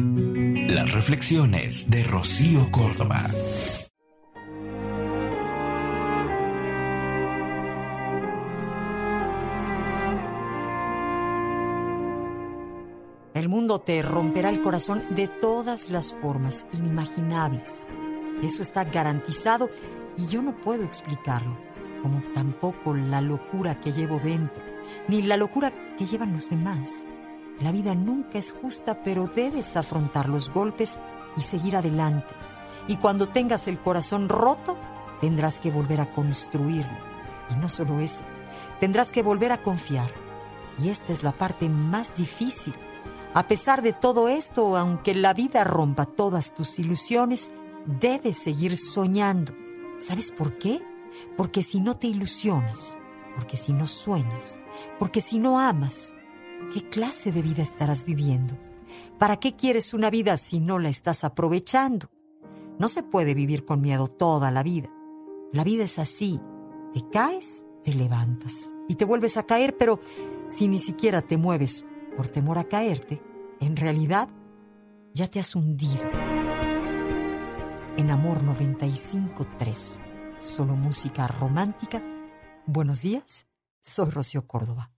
Las reflexiones de Rocío Córdoba. El mundo te romperá el corazón de todas las formas inimaginables. Eso está garantizado y yo no puedo explicarlo, como tampoco la locura que llevo dentro, ni la locura que llevan los demás. La vida nunca es justa, pero debes afrontar los golpes y seguir adelante. Y cuando tengas el corazón roto, tendrás que volver a construirlo. Y no solo eso, tendrás que volver a confiar. Y esta es la parte más difícil a pesar de todo esto, aunque la vida rompa todas tus ilusiones, debes seguir soñando. ¿Sabes por qué? Porque si no te ilusionas, porque si no sueñas, porque si no amas, ¿qué clase de vida estarás viviendo? ¿Para qué quieres una vida si no la estás aprovechando? No se puede vivir con miedo toda la vida. La vida es así. Te caes, te levantas y te vuelves a caer, pero si ni siquiera te mueves por temor a caerte, en realidad ya te has hundido. En Amor 95.3, solo música romántica. Buenos días, soy Rocío Córdoba.